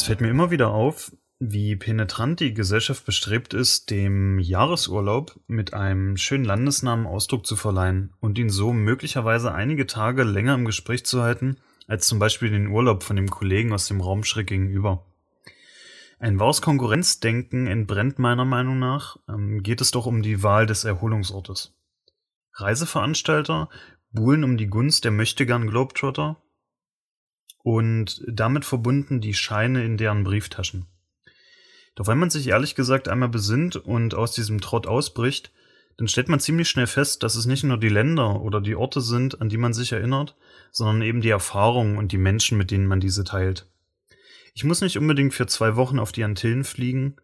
Es fällt mir immer wieder auf, wie penetrant die Gesellschaft bestrebt ist, dem Jahresurlaub mit einem schönen Landesnamen Ausdruck zu verleihen und ihn so möglicherweise einige Tage länger im Gespräch zu halten, als zum Beispiel den Urlaub von dem Kollegen aus dem Raum schräg gegenüber. Ein wahres Konkurrenzdenken entbrennt meiner Meinung nach, ähm, geht es doch um die Wahl des Erholungsortes. Reiseveranstalter buhlen um die Gunst der Möchtegern Globetrotter und damit verbunden die Scheine in deren Brieftaschen. Doch wenn man sich ehrlich gesagt einmal besinnt und aus diesem Trott ausbricht, dann stellt man ziemlich schnell fest, dass es nicht nur die Länder oder die Orte sind, an die man sich erinnert, sondern eben die Erfahrungen und die Menschen, mit denen man diese teilt. Ich muss nicht unbedingt für zwei Wochen auf die Antillen fliegen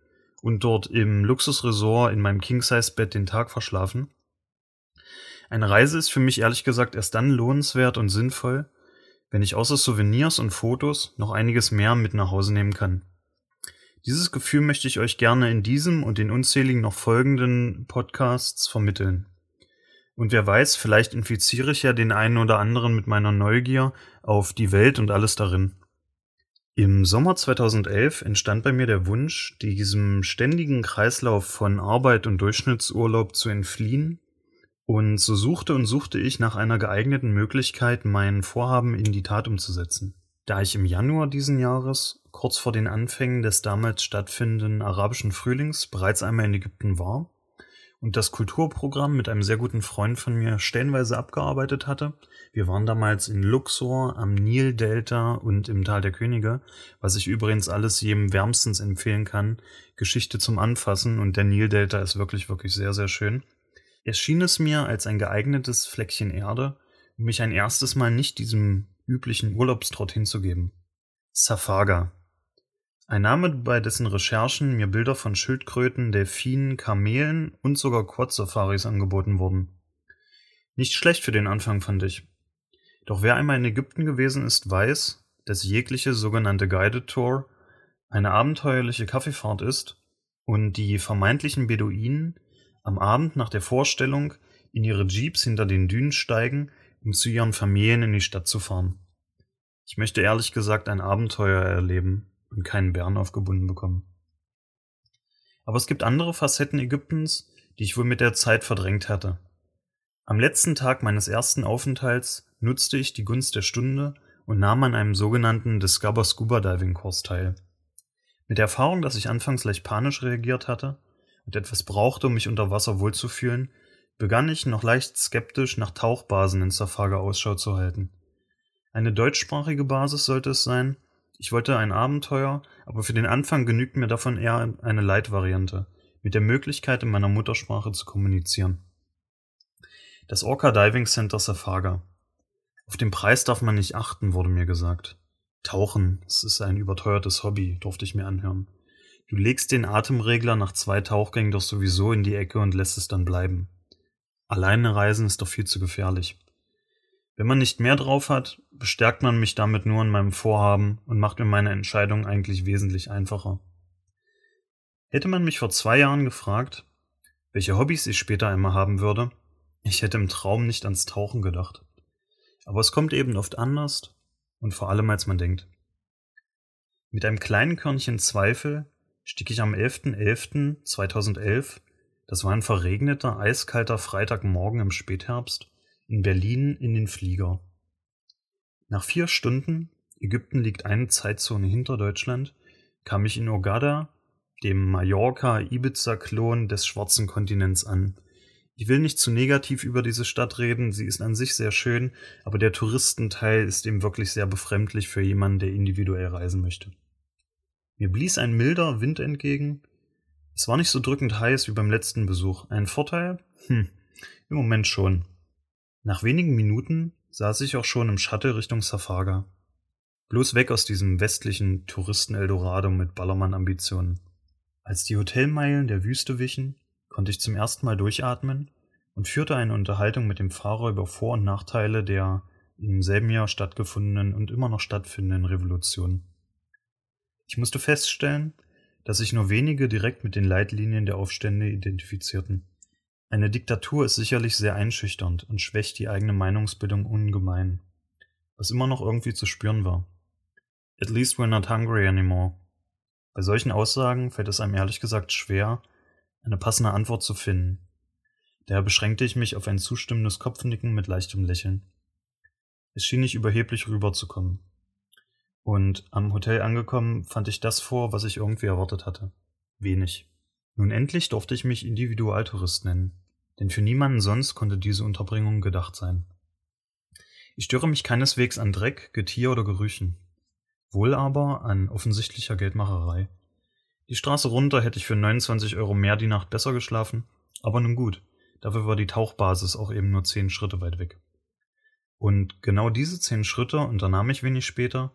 und dort im Luxusresort in meinem King-Size-Bett den Tag verschlafen. Eine Reise ist für mich ehrlich gesagt erst dann lohnenswert und sinnvoll, wenn ich außer Souvenirs und Fotos noch einiges mehr mit nach Hause nehmen kann. Dieses Gefühl möchte ich euch gerne in diesem und den unzähligen noch folgenden Podcasts vermitteln. Und wer weiß, vielleicht infiziere ich ja den einen oder anderen mit meiner Neugier auf die Welt und alles darin. Im Sommer 2011 entstand bei mir der Wunsch, diesem ständigen Kreislauf von Arbeit und Durchschnittsurlaub zu entfliehen, und so suchte und suchte ich nach einer geeigneten Möglichkeit, mein Vorhaben in die Tat umzusetzen. Da ich im Januar diesen Jahres kurz vor den Anfängen des damals stattfindenden arabischen Frühlings bereits einmal in Ägypten war und das Kulturprogramm mit einem sehr guten Freund von mir stellenweise abgearbeitet hatte. Wir waren damals in Luxor, am Nildelta und im Tal der Könige, was ich übrigens alles jedem wärmstens empfehlen kann. Geschichte zum Anfassen und der Nildelta ist wirklich, wirklich sehr, sehr schön. Erschien es mir als ein geeignetes Fleckchen Erde, um mich ein erstes Mal nicht diesem üblichen Urlaubstrott hinzugeben. Safaga ein Name, bei dessen Recherchen mir Bilder von Schildkröten, Delfinen, Kamelen und sogar Quad-Safaris angeboten wurden. Nicht schlecht für den Anfang, fand ich. Doch wer einmal in Ägypten gewesen ist, weiß, dass jegliche sogenannte Guided Tour eine abenteuerliche Kaffeefahrt ist und die vermeintlichen Beduinen am Abend nach der Vorstellung in ihre Jeeps hinter den Dünen steigen, um zu ihren Familien in die Stadt zu fahren. Ich möchte ehrlich gesagt ein Abenteuer erleben und keinen Bären aufgebunden bekommen. Aber es gibt andere Facetten Ägyptens, die ich wohl mit der Zeit verdrängt hatte. Am letzten Tag meines ersten Aufenthalts nutzte ich die Gunst der Stunde und nahm an einem sogenannten Discover Scuba Diving Kurs teil. Mit der Erfahrung, dass ich anfangs leicht panisch reagiert hatte und etwas brauchte, um mich unter Wasser wohlzufühlen, begann ich noch leicht skeptisch nach Tauchbasen in Safaga Ausschau zu halten. Eine deutschsprachige Basis sollte es sein, ich wollte ein Abenteuer, aber für den Anfang genügt mir davon eher eine Light-Variante, mit der Möglichkeit, in meiner Muttersprache zu kommunizieren. Das Orca Diving Center Safaga. Auf den Preis darf man nicht achten, wurde mir gesagt. Tauchen, es ist ein überteuertes Hobby, durfte ich mir anhören. Du legst den Atemregler nach zwei Tauchgängen doch sowieso in die Ecke und lässt es dann bleiben. Alleine reisen ist doch viel zu gefährlich. Wenn man nicht mehr drauf hat, bestärkt man mich damit nur in meinem Vorhaben und macht mir meine Entscheidung eigentlich wesentlich einfacher. Hätte man mich vor zwei Jahren gefragt, welche Hobbys ich später einmal haben würde, ich hätte im Traum nicht ans Tauchen gedacht. Aber es kommt eben oft anders und vor allem als man denkt. Mit einem kleinen Körnchen Zweifel stieg ich am 11.11.2011, das war ein verregneter, eiskalter Freitagmorgen im Spätherbst, in Berlin in den Flieger. Nach vier Stunden, Ägypten liegt eine Zeitzone hinter Deutschland, kam ich in Ogada, dem Mallorca-Ibiza-Klon des schwarzen Kontinents an. Ich will nicht zu negativ über diese Stadt reden, sie ist an sich sehr schön, aber der Touristenteil ist eben wirklich sehr befremdlich für jemanden, der individuell reisen möchte. Mir blies ein milder Wind entgegen. Es war nicht so drückend heiß wie beim letzten Besuch. Ein Vorteil? Hm, im Moment schon. Nach wenigen Minuten saß ich auch schon im Shuttle Richtung Safaga. Bloß weg aus diesem westlichen Touristen-Eldorado mit Ballermann-Ambitionen. Als die Hotelmeilen der Wüste wichen, konnte ich zum ersten Mal durchatmen und führte eine Unterhaltung mit dem Fahrer über Vor- und Nachteile der im selben Jahr stattgefundenen und immer noch stattfindenden Revolution. Ich musste feststellen, dass sich nur wenige direkt mit den Leitlinien der Aufstände identifizierten. Eine Diktatur ist sicherlich sehr einschüchternd und schwächt die eigene Meinungsbildung ungemein, was immer noch irgendwie zu spüren war. At least we're not hungry anymore, Bei solchen Aussagen fällt es einem ehrlich gesagt schwer, eine passende Antwort zu finden. Daher beschränkte ich mich auf ein zustimmendes Kopfnicken mit leichtem Lächeln. Es schien nicht überheblich rüberzukommen. Und am Hotel angekommen fand ich das vor, was ich irgendwie erwartet hatte. Wenig. Nun endlich durfte ich mich Individualtourist nennen, denn für niemanden sonst konnte diese Unterbringung gedacht sein. Ich störe mich keineswegs an Dreck, Getier oder Gerüchen. Wohl aber an offensichtlicher Geldmacherei. Die Straße runter hätte ich für 29 Euro mehr die Nacht besser geschlafen, aber nun gut, dafür war die Tauchbasis auch eben nur zehn Schritte weit weg. Und genau diese zehn Schritte unternahm ich wenig später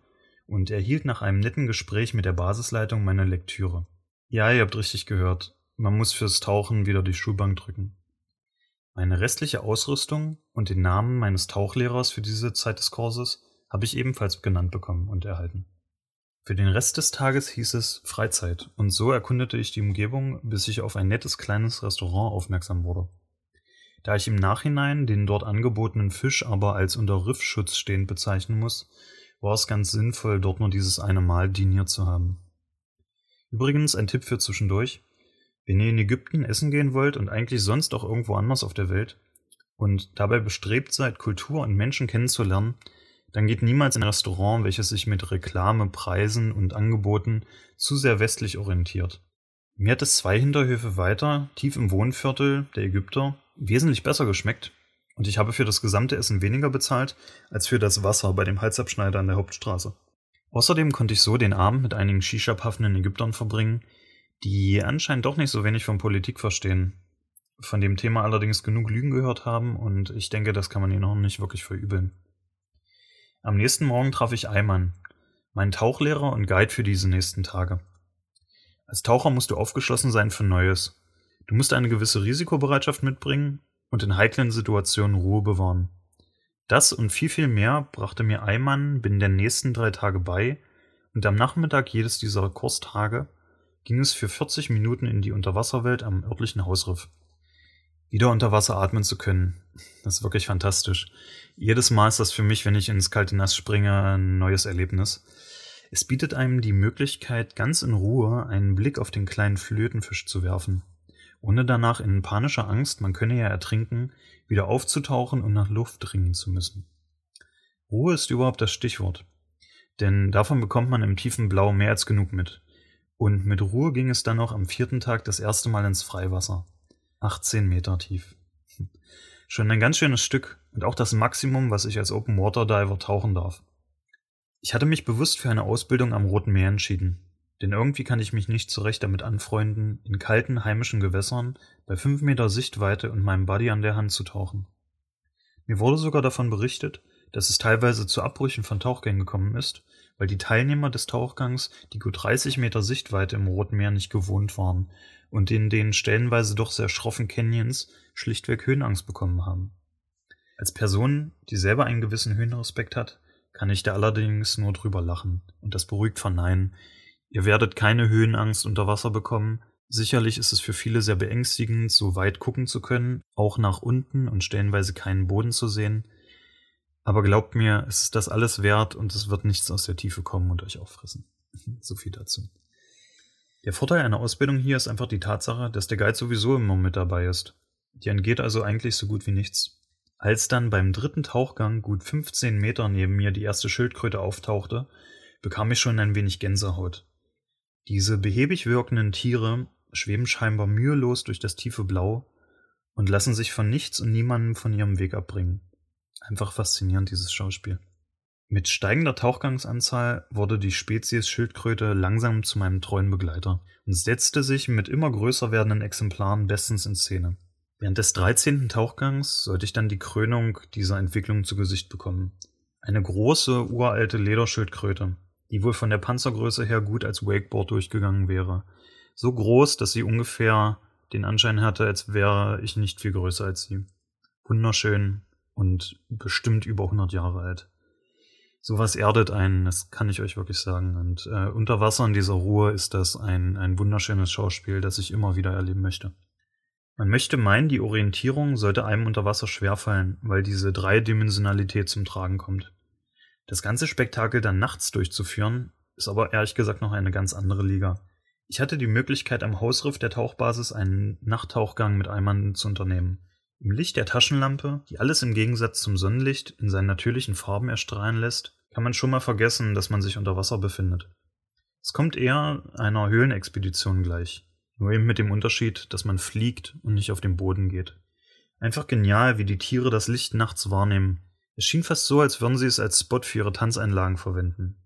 und erhielt nach einem netten Gespräch mit der Basisleitung meine Lektüre. Ja, ihr habt richtig gehört, man muss fürs Tauchen wieder die Schulbank drücken. Meine restliche Ausrüstung und den Namen meines Tauchlehrers für diese Zeit des Kurses habe ich ebenfalls genannt bekommen und erhalten. Für den Rest des Tages hieß es Freizeit, und so erkundete ich die Umgebung, bis ich auf ein nettes kleines Restaurant aufmerksam wurde. Da ich im Nachhinein den dort angebotenen Fisch aber als unter Riffschutz stehend bezeichnen muss, war es ganz sinnvoll, dort nur dieses eine Mal diniert zu haben. Übrigens ein Tipp für zwischendurch. Wenn ihr in Ägypten essen gehen wollt und eigentlich sonst auch irgendwo anders auf der Welt und dabei bestrebt seid, Kultur und Menschen kennenzulernen, dann geht niemals in ein Restaurant, welches sich mit Reklame, Preisen und Angeboten zu sehr westlich orientiert. Mir hat es zwei Hinterhöfe weiter, tief im Wohnviertel der Ägypter, wesentlich besser geschmeckt und ich habe für das gesamte Essen weniger bezahlt als für das Wasser bei dem Halsabschneider an der Hauptstraße. Außerdem konnte ich so den Abend mit einigen Shisha-paffenden Ägyptern verbringen, die anscheinend doch nicht so wenig von Politik verstehen, von dem Thema allerdings genug Lügen gehört haben und ich denke, das kann man ihnen noch nicht wirklich verübeln. Am nächsten Morgen traf ich Eimann, meinen Tauchlehrer und Guide für diese nächsten Tage. Als Taucher musst du aufgeschlossen sein für Neues. Du musst eine gewisse Risikobereitschaft mitbringen und in heiklen Situationen Ruhe bewahren. Das und viel, viel mehr brachte mir Eimann binnen der nächsten drei Tage bei und am Nachmittag jedes dieser Kurstage ging es für 40 Minuten in die Unterwasserwelt am örtlichen Hausriff. Wieder unter Wasser atmen zu können, das ist wirklich fantastisch. Jedes Mal ist das für mich, wenn ich ins kalte Nass springe, ein neues Erlebnis. Es bietet einem die Möglichkeit, ganz in Ruhe einen Blick auf den kleinen Flötenfisch zu werfen, ohne danach in panischer Angst, man könne ja ertrinken, wieder aufzutauchen und nach Luft dringen zu müssen. Ruhe ist überhaupt das Stichwort. Denn davon bekommt man im tiefen Blau mehr als genug mit. Und mit Ruhe ging es dann noch am vierten Tag das erste Mal ins Freiwasser. 18 Meter tief. Schon ein ganz schönes Stück und auch das Maximum, was ich als Open Water Diver tauchen darf. Ich hatte mich bewusst für eine Ausbildung am Roten Meer entschieden, denn irgendwie kann ich mich nicht zurecht damit anfreunden, in kalten heimischen Gewässern bei 5 Meter Sichtweite und meinem Buddy an der Hand zu tauchen. Mir wurde sogar davon berichtet, dass es teilweise zu Abbrüchen von Tauchgängen gekommen ist weil die Teilnehmer des Tauchgangs die gut 30 Meter Sichtweite im Roten Meer nicht gewohnt waren und in den stellenweise doch sehr schroffen Canyons schlichtweg Höhenangst bekommen haben. Als Person, die selber einen gewissen Höhenrespekt hat, kann ich da allerdings nur drüber lachen und das beruhigt verneinen. Ihr werdet keine Höhenangst unter Wasser bekommen. Sicherlich ist es für viele sehr beängstigend, so weit gucken zu können, auch nach unten und stellenweise keinen Boden zu sehen. Aber glaubt mir, es ist das alles wert und es wird nichts aus der Tiefe kommen und euch auffressen. so viel dazu. Der Vorteil einer Ausbildung hier ist einfach die Tatsache, dass der Guide sowieso immer mit dabei ist. Die entgeht also eigentlich so gut wie nichts. Als dann beim dritten Tauchgang gut 15 Meter neben mir die erste Schildkröte auftauchte, bekam ich schon ein wenig Gänsehaut. Diese behäbig wirkenden Tiere schweben scheinbar mühelos durch das tiefe Blau und lassen sich von nichts und niemandem von ihrem Weg abbringen. Einfach faszinierend, dieses Schauspiel. Mit steigender Tauchgangsanzahl wurde die Spezies Schildkröte langsam zu meinem treuen Begleiter und setzte sich mit immer größer werdenden Exemplaren bestens in Szene. Während des 13. Tauchgangs sollte ich dann die Krönung dieser Entwicklung zu Gesicht bekommen. Eine große, uralte Lederschildkröte, die wohl von der Panzergröße her gut als Wakeboard durchgegangen wäre. So groß, dass sie ungefähr den Anschein hatte, als wäre ich nicht viel größer als sie. Wunderschön, und bestimmt über 100 Jahre alt. Sowas erdet einen, das kann ich euch wirklich sagen. Und äh, unter Wasser in dieser Ruhe ist das ein, ein wunderschönes Schauspiel, das ich immer wieder erleben möchte. Man möchte meinen, die Orientierung sollte einem unter Wasser schwerfallen, weil diese Dreidimensionalität zum Tragen kommt. Das ganze Spektakel dann nachts durchzuführen, ist aber ehrlich gesagt noch eine ganz andere Liga. Ich hatte die Möglichkeit, am Hausriff der Tauchbasis einen Nachttauchgang mit Eimern zu unternehmen. Im Licht der Taschenlampe, die alles im Gegensatz zum Sonnenlicht in seinen natürlichen Farben erstrahlen lässt, kann man schon mal vergessen, dass man sich unter Wasser befindet. Es kommt eher einer Höhlenexpedition gleich, nur eben mit dem Unterschied, dass man fliegt und nicht auf den Boden geht. Einfach genial, wie die Tiere das Licht nachts wahrnehmen. Es schien fast so, als würden sie es als Spot für ihre Tanzeinlagen verwenden.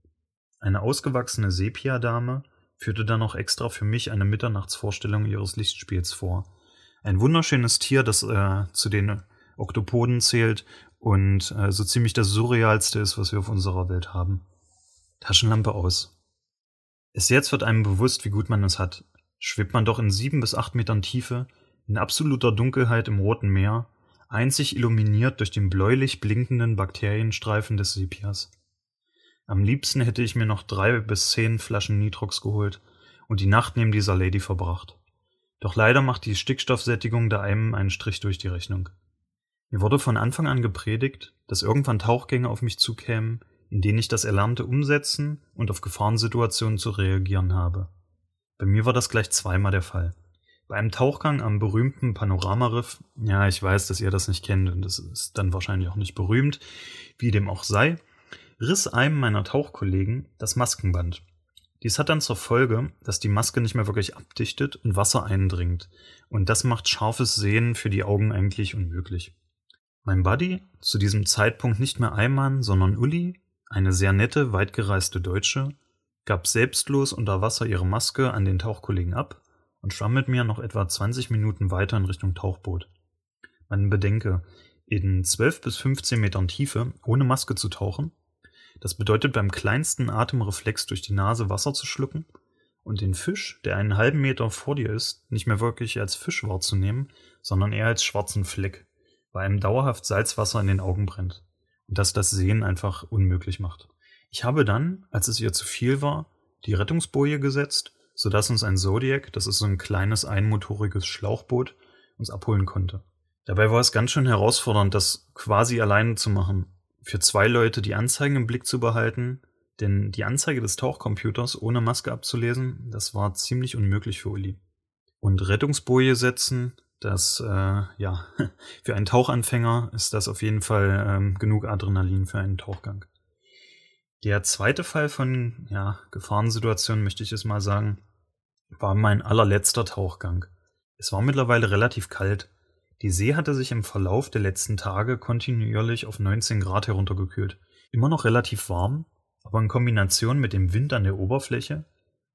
Eine ausgewachsene Sepia-Dame führte dann noch extra für mich eine Mitternachtsvorstellung ihres Lichtspiels vor. Ein wunderschönes Tier, das äh, zu den Oktopoden zählt und äh, so ziemlich das surrealste ist, was wir auf unserer Welt haben. Taschenlampe aus. Erst jetzt wird einem bewusst, wie gut man es hat. Schwebt man doch in sieben bis acht Metern Tiefe, in absoluter Dunkelheit im Roten Meer, einzig illuminiert durch den bläulich blinkenden Bakterienstreifen des Sepias. Am liebsten hätte ich mir noch drei bis zehn Flaschen Nitrox geholt und die Nacht neben dieser Lady verbracht. Doch leider macht die Stickstoffsättigung da einem einen Strich durch die Rechnung. Mir wurde von Anfang an gepredigt, dass irgendwann Tauchgänge auf mich zukämen, in denen ich das Erlernte umsetzen und auf Gefahrensituationen zu reagieren habe. Bei mir war das gleich zweimal der Fall. Bei einem Tauchgang am berühmten Panoramariff, ja, ich weiß, dass ihr das nicht kennt und das ist dann wahrscheinlich auch nicht berühmt, wie dem auch sei, riss einem meiner Tauchkollegen das Maskenband. Dies hat dann zur Folge, dass die Maske nicht mehr wirklich abdichtet und Wasser eindringt. Und das macht scharfes Sehen für die Augen eigentlich unmöglich. Mein Buddy, zu diesem Zeitpunkt nicht mehr Eimann, sondern Uli, eine sehr nette, weitgereiste Deutsche, gab selbstlos unter Wasser ihre Maske an den Tauchkollegen ab und schwamm mit mir noch etwa 20 Minuten weiter in Richtung Tauchboot. Man bedenke, in 12 bis 15 Metern Tiefe ohne Maske zu tauchen, das bedeutet beim kleinsten Atemreflex durch die Nase Wasser zu schlucken und den Fisch, der einen halben Meter vor dir ist, nicht mehr wirklich als Fisch wahrzunehmen, sondern eher als schwarzen Fleck, weil einem dauerhaft Salzwasser in den Augen brennt und das das Sehen einfach unmöglich macht. Ich habe dann, als es ihr zu viel war, die Rettungsboje gesetzt, sodass uns ein Zodiac, das ist so ein kleines einmotoriges Schlauchboot, uns abholen konnte. Dabei war es ganz schön herausfordernd, das quasi alleine zu machen für zwei Leute die Anzeigen im Blick zu behalten, denn die Anzeige des Tauchcomputers ohne Maske abzulesen, das war ziemlich unmöglich für Uli. Und Rettungsboje setzen, das, äh, ja, für einen Tauchanfänger ist das auf jeden Fall ähm, genug Adrenalin für einen Tauchgang. Der zweite Fall von, ja, Gefahrensituationen, möchte ich es mal sagen, war mein allerletzter Tauchgang. Es war mittlerweile relativ kalt die See hatte sich im Verlauf der letzten Tage kontinuierlich auf 19 Grad heruntergekühlt. Immer noch relativ warm, aber in Kombination mit dem Wind an der Oberfläche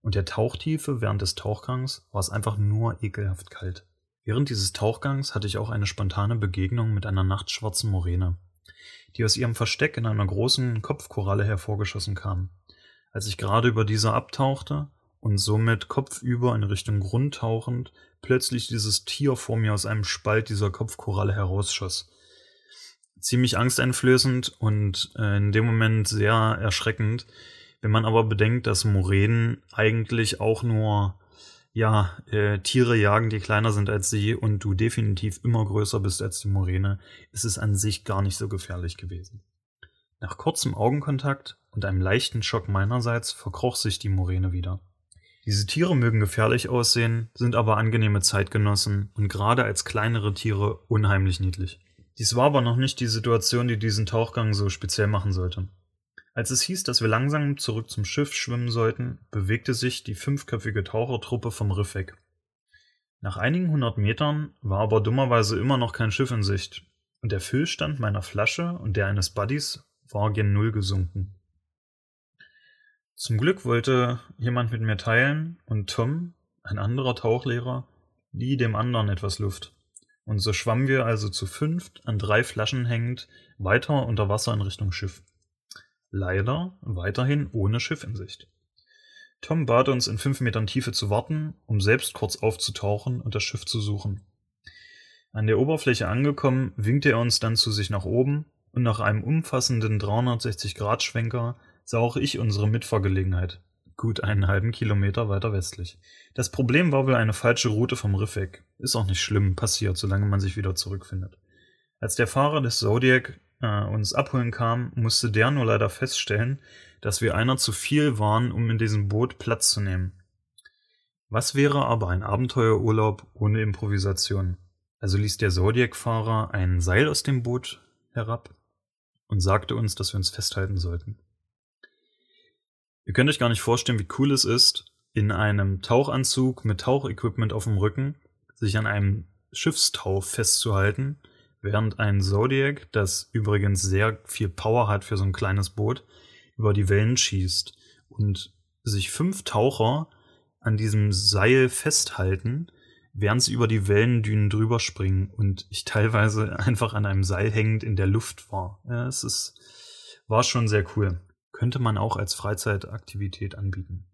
und der Tauchtiefe während des Tauchgangs war es einfach nur ekelhaft kalt. Während dieses Tauchgangs hatte ich auch eine spontane Begegnung mit einer nachtschwarzen Moräne, die aus ihrem Versteck in einer großen Kopfkoralle hervorgeschossen kam. Als ich gerade über diese abtauchte und somit kopfüber in Richtung Grund tauchend plötzlich dieses Tier vor mir aus einem Spalt dieser Kopfkoralle herausschoss. Ziemlich angsteinflößend und äh, in dem Moment sehr erschreckend. Wenn man aber bedenkt, dass Moränen eigentlich auch nur ja, äh, Tiere jagen, die kleiner sind als sie und du definitiv immer größer bist als die Moräne, ist es an sich gar nicht so gefährlich gewesen. Nach kurzem Augenkontakt und einem leichten Schock meinerseits verkroch sich die Moräne wieder. Diese Tiere mögen gefährlich aussehen, sind aber angenehme Zeitgenossen und gerade als kleinere Tiere unheimlich niedlich. Dies war aber noch nicht die Situation, die diesen Tauchgang so speziell machen sollte. Als es hieß, dass wir langsam zurück zum Schiff schwimmen sollten, bewegte sich die fünfköpfige Tauchertruppe vom Riff weg. Nach einigen hundert Metern war aber dummerweise immer noch kein Schiff in Sicht, und der Füllstand meiner Flasche und der eines Buddies war gen Null gesunken. Zum Glück wollte jemand mit mir teilen und Tom, ein anderer Tauchlehrer, lieh dem anderen etwas Luft. Und so schwammen wir also zu fünft, an drei Flaschen hängend, weiter unter Wasser in Richtung Schiff. Leider weiterhin ohne Schiff in Sicht. Tom bat uns in fünf Metern Tiefe zu warten, um selbst kurz aufzutauchen und das Schiff zu suchen. An der Oberfläche angekommen, winkte er uns dann zu sich nach oben und nach einem umfassenden 360-Grad-Schwenker sah auch ich unsere Mitfahrgelegenheit, gut einen halben Kilometer weiter westlich. Das Problem war wohl eine falsche Route vom Riff weg. Ist auch nicht schlimm, passiert, solange man sich wieder zurückfindet. Als der Fahrer des Zodiac äh, uns abholen kam, musste der nur leider feststellen, dass wir einer zu viel waren, um in diesem Boot Platz zu nehmen. Was wäre aber ein Abenteuerurlaub ohne Improvisation? Also ließ der Zodiac-Fahrer ein Seil aus dem Boot herab und sagte uns, dass wir uns festhalten sollten. Ihr könnt euch gar nicht vorstellen, wie cool es ist, in einem Tauchanzug mit Tauchequipment auf dem Rücken sich an einem Schiffstau festzuhalten, während ein Zodiac, das übrigens sehr viel Power hat für so ein kleines Boot, über die Wellen schießt und sich fünf Taucher an diesem Seil festhalten, während sie über die Wellendünen drüber springen und ich teilweise einfach an einem Seil hängend in der Luft war. Ja, es ist, war schon sehr cool. Könnte man auch als Freizeitaktivität anbieten.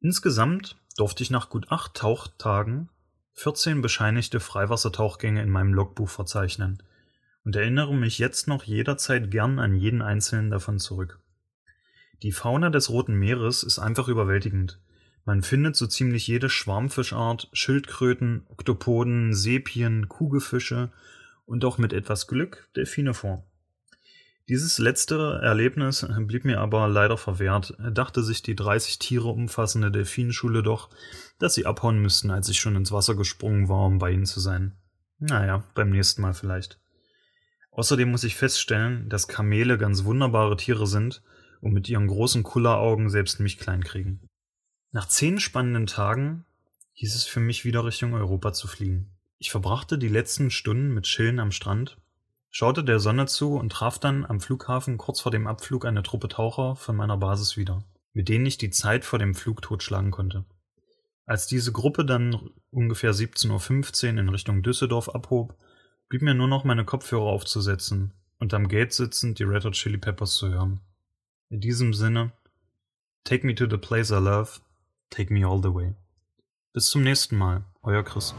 Insgesamt durfte ich nach gut acht Tauchtagen 14 bescheinigte Freiwassertauchgänge in meinem Logbuch verzeichnen und erinnere mich jetzt noch jederzeit gern an jeden einzelnen davon zurück. Die Fauna des Roten Meeres ist einfach überwältigend. Man findet so ziemlich jede Schwarmfischart, Schildkröten, Oktopoden, Sepien, Kugelfische und auch mit etwas Glück Delfine vor. Dieses letzte Erlebnis blieb mir aber leider verwehrt, dachte sich die 30 Tiere umfassende Delfinschule doch, dass sie abhauen müssten, als ich schon ins Wasser gesprungen war, um bei ihnen zu sein. Naja, beim nächsten Mal vielleicht. Außerdem muss ich feststellen, dass Kamele ganz wunderbare Tiere sind und mit ihren großen Kulleraugen selbst mich klein kriegen. Nach zehn spannenden Tagen hieß es für mich wieder Richtung Europa zu fliegen. Ich verbrachte die letzten Stunden mit Chillen am Strand schaute der Sonne zu und traf dann am Flughafen kurz vor dem Abflug eine Truppe Taucher von meiner Basis wieder, mit denen ich die Zeit vor dem Flug totschlagen konnte. Als diese Gruppe dann ungefähr 17.15 Uhr in Richtung Düsseldorf abhob, blieb mir nur noch meine Kopfhörer aufzusetzen und am Gate sitzend die Red Hot Chili Peppers zu hören. In diesem Sinne, take me to the place I love, take me all the way. Bis zum nächsten Mal, euer Chris.